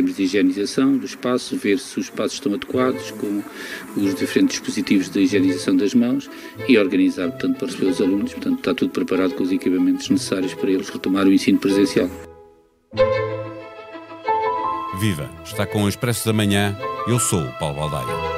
termos de higienização do espaço, ver se os espaços estão adequados com os diferentes dispositivos de higienização das mãos e organizar, portanto, para receber os alunos. Portanto, está tudo preparado com os equipamentos necessários para eles retomar o ensino presencial. Viva! Está com o Expresso da Manhã. Eu sou o Paulo Baldaia.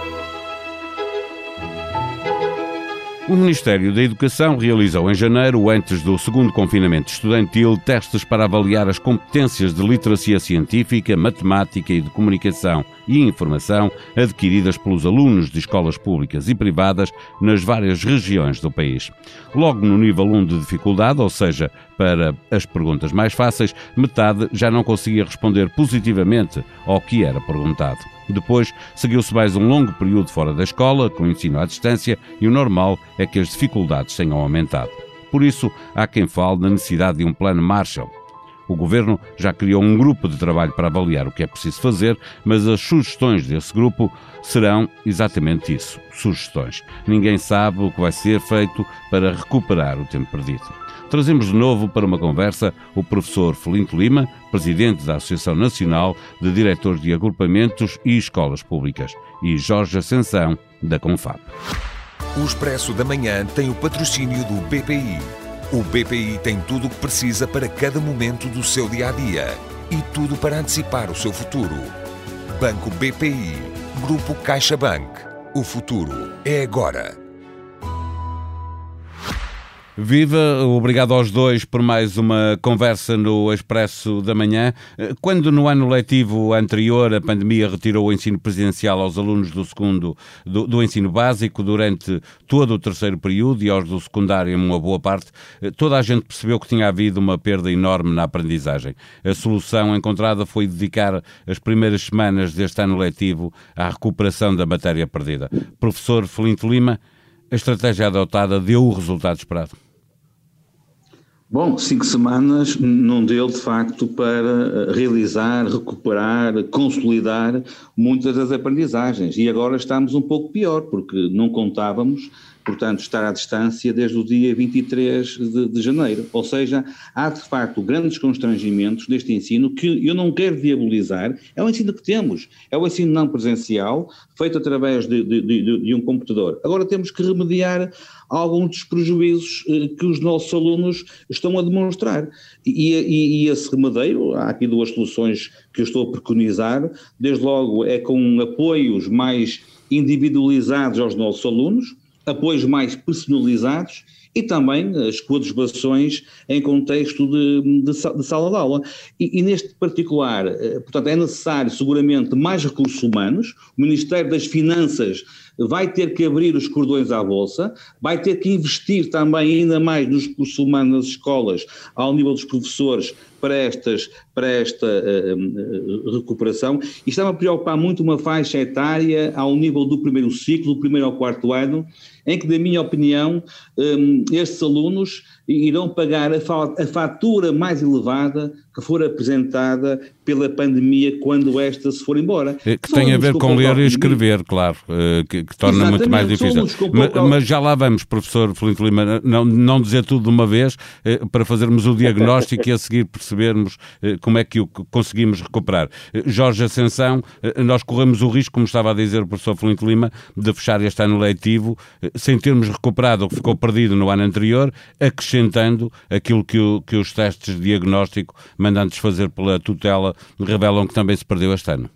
O Ministério da Educação realizou em janeiro, antes do segundo confinamento estudantil, testes para avaliar as competências de literacia científica, matemática e de comunicação e informação adquiridas pelos alunos de escolas públicas e privadas nas várias regiões do país. Logo no nível 1 de dificuldade, ou seja, para as perguntas mais fáceis, metade já não conseguia responder positivamente ao que era perguntado. Depois seguiu-se mais um longo período fora da escola, com ensino à distância, e o normal é que as dificuldades tenham aumentado. Por isso, há quem fale na necessidade de um plano Marshall. O governo já criou um grupo de trabalho para avaliar o que é preciso fazer, mas as sugestões desse grupo serão exatamente isso: sugestões. Ninguém sabe o que vai ser feito para recuperar o tempo perdido. Trazemos de novo para uma conversa o professor Felinto Lima, presidente da Associação Nacional de Diretores de Agrupamentos e Escolas Públicas, e Jorge Ascensão, da Confab. O Expresso da Manhã tem o patrocínio do BPI. O BPI tem tudo o que precisa para cada momento do seu dia a dia e tudo para antecipar o seu futuro. Banco BPI. Grupo CaixaBank. O futuro é agora. Viva, obrigado aos dois por mais uma conversa no Expresso da Manhã. Quando no ano letivo anterior a pandemia retirou o ensino presidencial aos alunos do segundo do, do ensino básico durante todo o terceiro período e aos do secundário uma boa parte, toda a gente percebeu que tinha havido uma perda enorme na aprendizagem. A solução encontrada foi dedicar as primeiras semanas deste ano letivo à recuperação da matéria perdida. Professor Felinto Lima, a estratégia adotada deu o resultado esperado? Bom, cinco semanas não deu de facto para realizar, recuperar, consolidar muitas das aprendizagens. E agora estamos um pouco pior, porque não contávamos portanto, estar à distância desde o dia 23 de, de, janeiro. Ou seja, há de facto grandes constrangimentos deste ensino que eu não quero diabolizar, é o ensino que temos, é o ensino não presencial, feito através de, de, de um computador. Agora temos que remediar alguns dos prejuízos eh, que os nossos alunos estão a demonstrar. E, e, e esse remedeio, há aqui duas soluções que eu estou a preconizar, desde logo é com apoios mais individualizados aos nossos alunos, apoios mais personalizados e também as coadjuvações em contexto de, de, de sala de aula. E, e, neste particular, eh, portanto, é necessário seguramente mais recursos humanos, o Ministério das Finanças vai ter que abrir os cordões à bolsa, vai ter que investir também ainda mais nos recursos humanos nas escolas, ao nível dos professores, para, estas, para esta uh, recuperação e está-me a preocupar muito uma faixa etária ao nível do primeiro ciclo, do primeiro ao quarto ano, em que, na minha opinião, um, estes alunos irão pagar a, fatura mais elevada que for apresentada pela pandemia quando esta se for embora. Que tem a ver com ler e escrever, claro, eh, que, que torna Exatamente, muito mais difícil. Mas, mas, já lá vamos, professor Felinto Lima, não, não dizer tudo de uma vez, eh, para fazermos o diagnóstico e a seguir percebermos eh, como é que o conseguimos recuperar. Jorge Ascensão, nós corremos o risco, como estava a dizer o professor Felinto Lima, de fechar este ano letivo sem termos recuperado o que ficou perdido no ano anterior, acrescentando aquilo que, o, que os testes de diagnóstico mandantes fazer pela tutela revelam que também se perdeu este ano.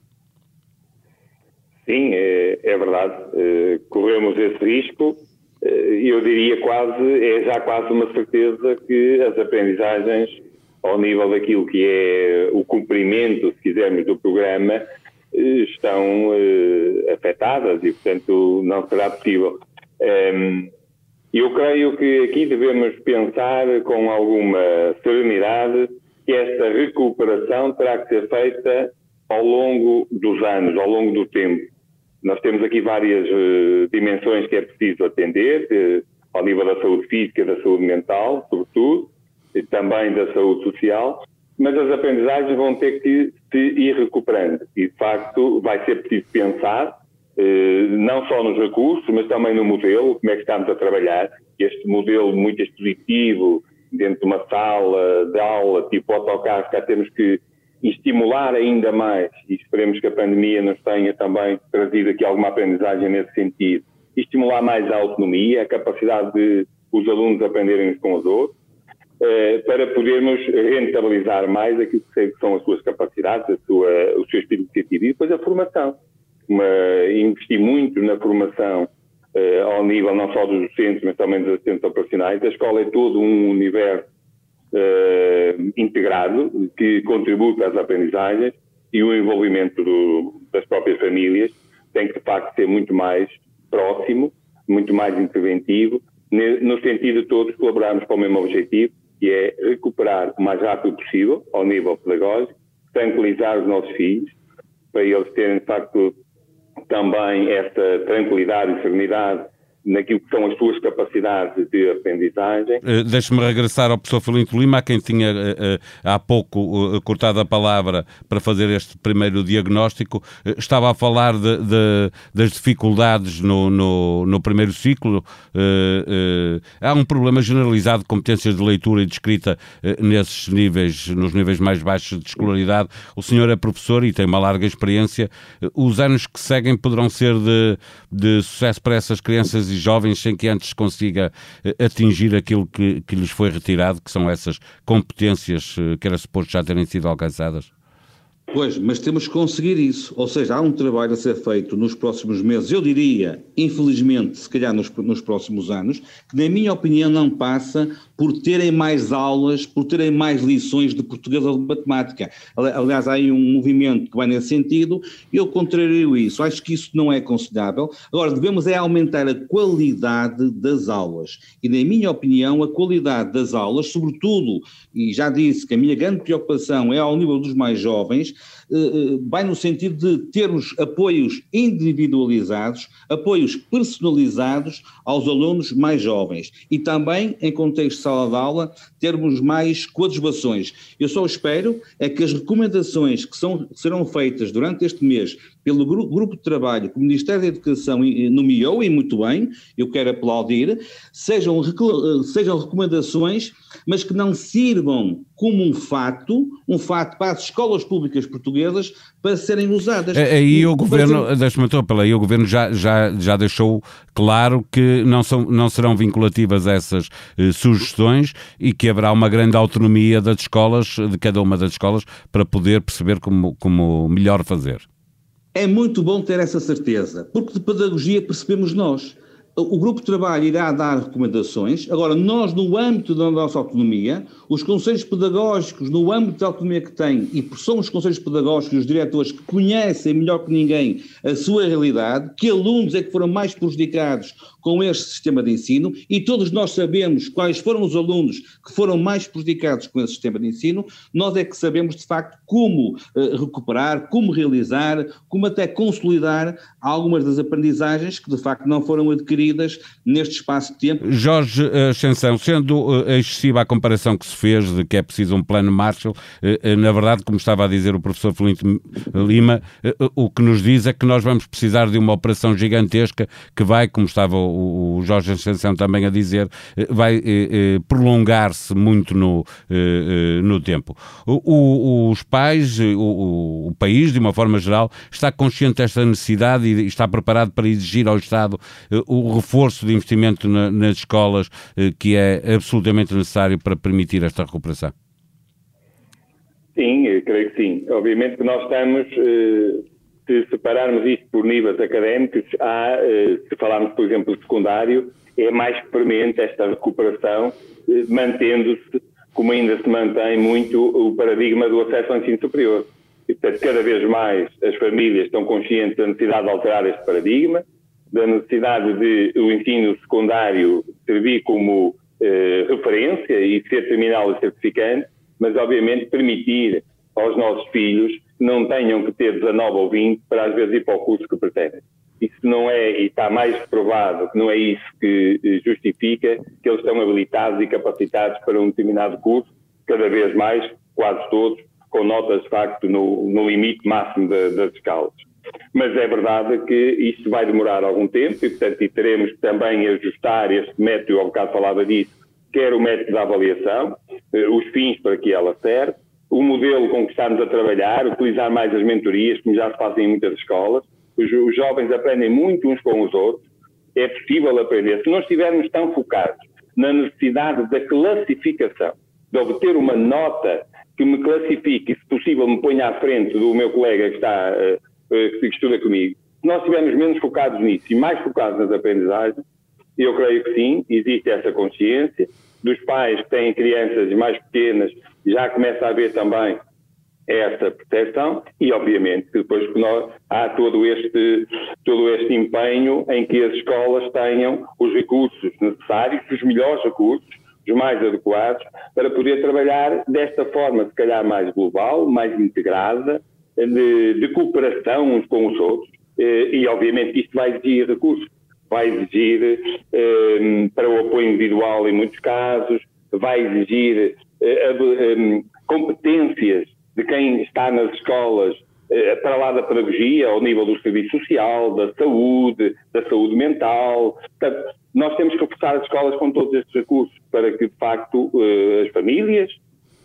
Sim, é, é verdade. Eh, corremos esse risco. Eh, eu diria quase, é já quase uma certeza que as aprendizagens ao nível daquilo que é o cumprimento, se quisermos, do programa, eh, estão afetadas e, portanto, não será possível. Eu creio que aqui devemos pensar com alguma serenidade que esta recuperação terá que ser feita ao longo dos anos, ao longo do tempo. Nós temos aqui várias uh, dimensões que é preciso atender, uh, ao nível da saúde física, da saúde mental, sobretudo, e também da saúde social, mas as aprendizagens vão ter que se ir recuperando. E, de facto, vai ser preciso pensar, não só nos recursos, mas também no modelo, como é que estamos a trabalhar. Este modelo muito expositivo, dentro de uma sala de aula, tipo autocarro, cá temos que estimular ainda mais, e esperemos que a pandemia nos tenha também trazido aqui alguma aprendizagem nesse sentido, estimular mais a autonomia, a capacidade de os alunos aprenderem com os outros, eh, para podermos rentabilizar mais aquilo que são as suas capacidades, a sua, o seu espírito iniciativa e depois a formação. Uma, investir muito na formação eh, ao nível não só dos docentes, mas também dos assistentes operacionais. A escola é todo um universo eh, integrado que contribui para as aprendizagens e o envolvimento do, das próprias famílias tem que, de facto, ser muito mais próximo, muito mais interventivo, no sentido de todos colaborarmos para o mesmo objetivo, que é recuperar o mais rápido possível, ao nível pedagógico, tranquilizar os nossos filhos, para eles terem, de facto, também essa tranquilidade e serenidade naquilo que são as suas capacidades de aprendizagem. Uh, Deixe-me regressar ao professor Filinto Lima, a quem tinha uh, uh, há pouco cortado a palavra para fazer este primeiro diagnóstico. estava a falar de, de, das dificuldades no, no, no primeiro ciclo. há um problema generalizado de competências de leitura e de escrita nesses níveis, nos níveis mais baixos de escolaridade. O senhor é professor e tem uma larga experiência. os anos que seguem poderão ser de, de sucesso para essas crianças e jovens sem que antes consiga eh, atingir aquilo que, que lhes foi retirado, que são essas competências eh, que era suposto já terem sido alcançadas? Pois, mas temos que conseguir isso. Ou seja, há um trabalho a ser feito nos próximos meses, eu diria, infelizmente, se calhar nos, nos próximos anos, que, na minha opinião, não passa por terem mais aulas, por terem mais lições de português ou de matemática. Aliás, há aí um movimento que vai nesse sentido, eu contrario isso, acho que isso não é aconselhável. Agora, devemos é aumentar a qualidade das aulas. E, na minha opinião, a qualidade das aulas, sobretudo, e já disse que a minha grande preocupação é ao nível dos mais jovens, vai no sentido de termos apoios individualizados, apoios personalizados aos alunos mais jovens e também, em contexto de sala de aula, termos mais coadjuvações. Eu só espero é que as recomendações que são, serão feitas durante este mês pelo grupo de trabalho que o Ministério da Educação nomeou, e muito bem, eu quero aplaudir, sejam, sejam recomendações, mas que não sirvam como um fato, um fato para as escolas públicas portuguesas para serem usadas. Aí o Governo, deixa-me pela aí o Governo já, já, já deixou claro que não, são, não serão vinculativas essas eh, sugestões e que haverá uma grande autonomia das escolas, de cada uma das escolas, para poder perceber como, como melhor fazer. É muito bom ter essa certeza, porque de pedagogia percebemos nós. O grupo de trabalho irá dar recomendações. Agora, nós, no âmbito da nossa autonomia, os conselhos pedagógicos, no âmbito da autonomia que têm, e são os conselhos pedagógicos e os diretores que conhecem melhor que ninguém a sua realidade, que alunos é que foram mais prejudicados com este sistema de ensino, e todos nós sabemos quais foram os alunos que foram mais prejudicados com esse sistema de ensino, nós é que sabemos de facto como uh, recuperar, como realizar, como até consolidar algumas das aprendizagens que de facto não foram adquiridas neste espaço de tempo. Jorge Ascensão, sendo uh, excessiva a comparação que se fez de que é preciso um plano Marshall. Eh, eh, na verdade, como estava a dizer o professor Felipe Lima, eh, o que nos diz é que nós vamos precisar de uma operação gigantesca que vai, como estava o Jorge Ascensão também a dizer, vai prolongar-se muito no, no tempo. Os pais, o país, de uma forma geral, está consciente desta necessidade e está preparado para exigir ao Estado o reforço de investimento nas escolas que é absolutamente necessário para permitir esta recuperação? Sim, creio que sim. Obviamente que nós estamos, eh, se separarmos isto por níveis académicos, há, eh, se falarmos, por exemplo, de secundário, é mais premente esta recuperação, eh, mantendo-se, como ainda se mantém muito, o paradigma do acesso ao ensino superior. E, portanto, cada vez mais as famílias estão conscientes da necessidade de alterar este paradigma, da necessidade de o ensino secundário servir como eh, referência e ser terminal e certificante, mas obviamente permitir aos nossos filhos que não tenham que ter 19 ou 20 para às vezes ir para o curso que pretendem. Isso não é, e está mais provado que não é isso que eh, justifica que eles estão habilitados e capacitados para um determinado curso, cada vez mais, quase todos, com notas de facto no, no limite máximo das escalas. Mas é verdade que isto vai demorar algum tempo e, portanto, e teremos também ajustar este método, ao bocado falava disso, quer o método da avaliação, eh, os fins para que ela serve, o modelo com que estamos a trabalhar, utilizar mais as mentorias, como já se fazem em muitas escolas. Os, os jovens aprendem muito uns com os outros. É possível aprender. Se não estivermos tão focados na necessidade da classificação, de obter uma nota que me classifique e, se possível, me ponha à frente do meu colega que, está, uh, uh, que estuda comigo, se nós estivermos menos focados nisso e mais focados nas aprendizagens, eu creio que sim, existe essa consciência. Dos pais que têm crianças mais pequenas, já começa a haver também essa proteção e, obviamente, que depois que nós, há todo este, todo este empenho em que as escolas tenham os recursos necessários, os melhores recursos, os mais adequados, para poder trabalhar desta forma, se calhar mais global, mais integrada, de, de cooperação uns com os outros, eh, e obviamente isto vai exigir recursos, vai exigir eh, para o apoio individual em muitos casos, vai exigir eh, competências de quem está nas escolas para lá da pedagogia, ao nível do serviço social, da saúde, da saúde mental. Portanto, nós temos que reforçar as escolas com todos estes recursos para que, de facto, as famílias,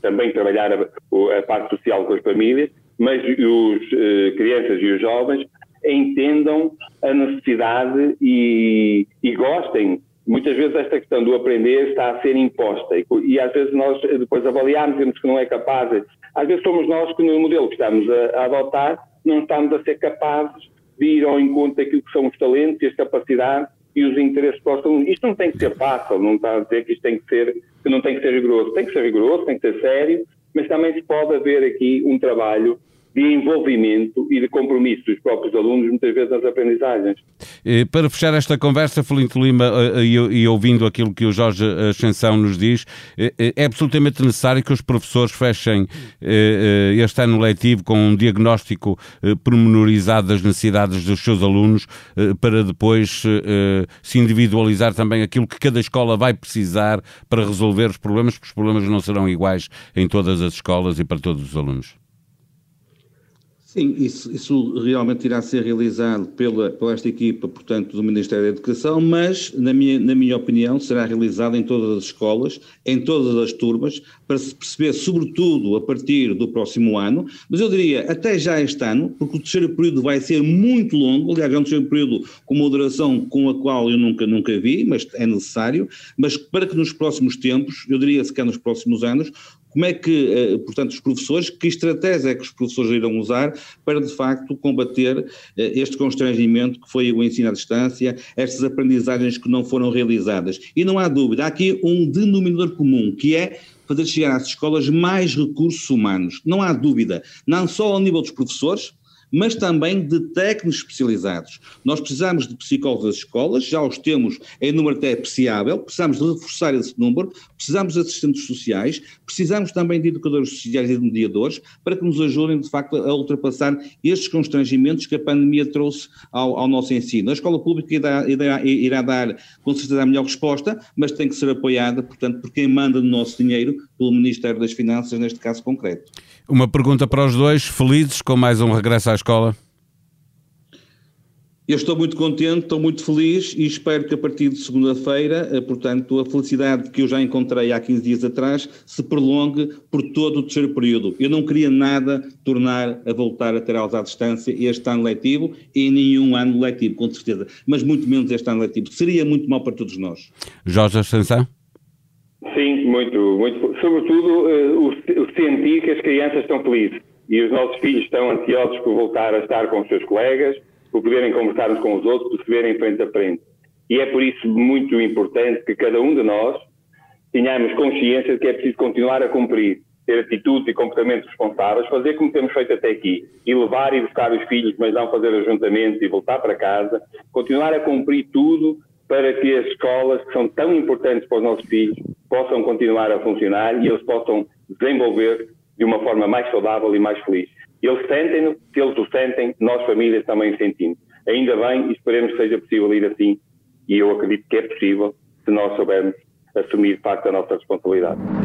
também trabalhar a parte social com as famílias, mas os crianças e os jovens entendam a necessidade e, e gostem. Muitas vezes esta questão do aprender está a ser imposta e, e às vezes nós depois avaliamos, vemos que não é capaz. Às vezes somos nós que no modelo que estamos a, a adotar não estamos a ser capazes de ir ao encontro daquilo que são os talentos e as capacidades e os interesses para. Isto não tem que ser fácil, não está a dizer que isto tem que ser, que não tem que ser rigoroso. Tem que ser rigoroso, tem que ser sério, mas também se pode haver aqui um trabalho de envolvimento e de compromisso dos próprios alunos, muitas vezes nas aprendizagens. Para fechar esta conversa, Felinto Lima, eh, eh, e ouvindo aquilo que o Jorge Ascensão nos diz, eh, é absolutamente necessário que os professores fechem este ano letivo com um diagnóstico pormenorizado das necessidades dos seus alunos, para depois se individualizar também aquilo que cada escola vai precisar para resolver os problemas, porque os problemas não serão iguais em todas as escolas e para todos os alunos. Sim, isso, isso, realmente irá ser realizado pela, pela esta equipa, portanto, do Ministério da Educação, mas, na minha, na minha opinião, será realizado em todas as escolas, em todas as turmas, para se perceber, sobretudo, a partir do próximo ano, mas eu diria até já este ano, porque o terceiro período vai ser muito longo, aliás, é um terceiro período com uma duração com a qual eu nunca, nunca vi, mas é necessário, mas para que nos próximos tempos, eu diria se calhar nos próximos anos, como é que, eh, portanto, os professores, que estratégia é que os professores irão usar para, de facto, combater eh, este constrangimento que foi o ensino à distância, estas aprendizagens que não foram realizadas? E não há dúvida, há aqui um denominador comum, que é fazer chegar às escolas mais recursos humanos. Não há dúvida, não só ao nível dos professores, mas também de técnicos especializados. Nós precisamos de psicólogos das escolas, já os temos em número até apreciável, precisamos de reforçar esse número, precisamos de assistentes sociais, precisamos também de educadores sociais e de mediadores para que nos ajudem, de facto, a ultrapassar estes constrangimentos que a pandemia trouxe ao, ao nosso ensino. A escola pública irá, irá, irá, dar, com certeza, a melhor resposta, mas tem que ser apoiada, portanto, por quem manda no nosso dinheiro, pelo Ministério das Finanças, neste caso concreto. Uma pergunta para os dois, felizes com mais um regresso à escola? Eu estou muito contente, estou muito feliz e espero que a partir de segunda-feira, eh, portanto, a felicidade que eu já encontrei há 15 dias atrás se prolongue por todo o terceiro período. Eu não queria nada tornar a voltar a ter aulas à distância este ano letivo e nenhum ano letivo, com certeza, mas muito menos este ano letivo. Seria muito mal para todos nós. Jorge Ascensão? Sim, muito, muito. Sobretudo, uh, o, o sentir que as crianças estão felizes e os nossos filhos estão ansiosos por voltar a estar com os seus colegas, por poderem conversar uns com os outros, por se verem frente a frente. E é por isso muito importante que cada um de nós tenhamos consciência de que é preciso continuar a cumprir, ter atitudes e comportamentos responsáveis, fazer como temos feito até aqui, e levar e buscar os filhos, mas não fazer ajuntamentos e voltar para casa, continuar a cumprir tudo para que as escolas, que são tão importantes para os nossos filhos, possam continuar a funcionar e eles possam desenvolver de uma forma mais saudável e mais feliz. Eles sentem-no, se eles o sentem, nós famílias também o sentimos. Ainda bem e esperemos que seja possível ir assim e eu acredito que é possível se nós soubermos assumir de facto a nossa responsabilidade.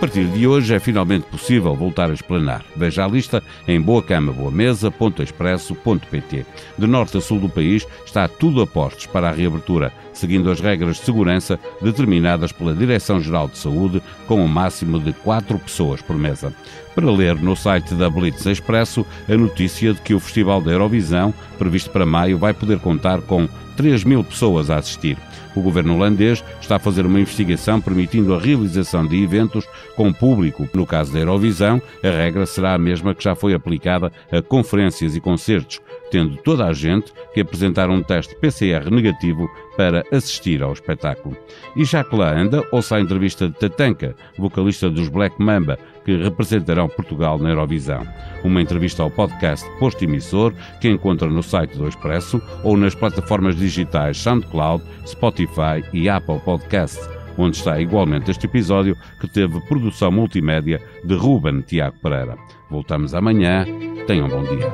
Partir de hoje é finalmente possível voltar a esplanar. Veja a lista em boacama.boamesa.expresso.pt. De norte a sul do país está tudo a postos para a reabertura, seguindo as regras de segurança determinadas pela Direção-Geral de Saúde, com um máximo de quatro pessoas por mesa. Para ler no site da Blitz Expresso a notícia de que o Festival da Eurovisão, previsto para maio, vai poder contar com 3 mil pessoas a assistir. O governo holandês está a fazer uma investigação permitindo a realização de eventos com público. No caso da Eurovisão, a regra será a mesma que já foi aplicada a conferências e concertos, tendo toda a gente que apresentar um teste PCR negativo para assistir ao espetáculo. E já que lá anda, ouça a entrevista de Tatanka, vocalista dos Black Mamba, que representarão Portugal na Eurovisão. Uma entrevista ao podcast Posto Emissor, que encontra no site do Expresso ou nas plataformas digitais SoundCloud, Spotify e Apple Podcasts, onde está igualmente este episódio que teve produção multimédia de Ruben Tiago Pereira. Voltamos amanhã. Tenham um bom dia.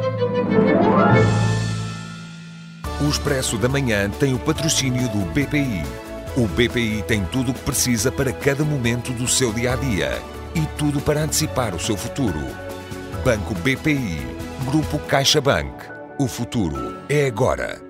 O Expresso da Manhã tem o patrocínio do BPI. O BPI tem tudo o que precisa para cada momento do seu dia a dia e tudo para antecipar o seu futuro. Banco BPI. Grupo CaixaBank. O futuro é agora.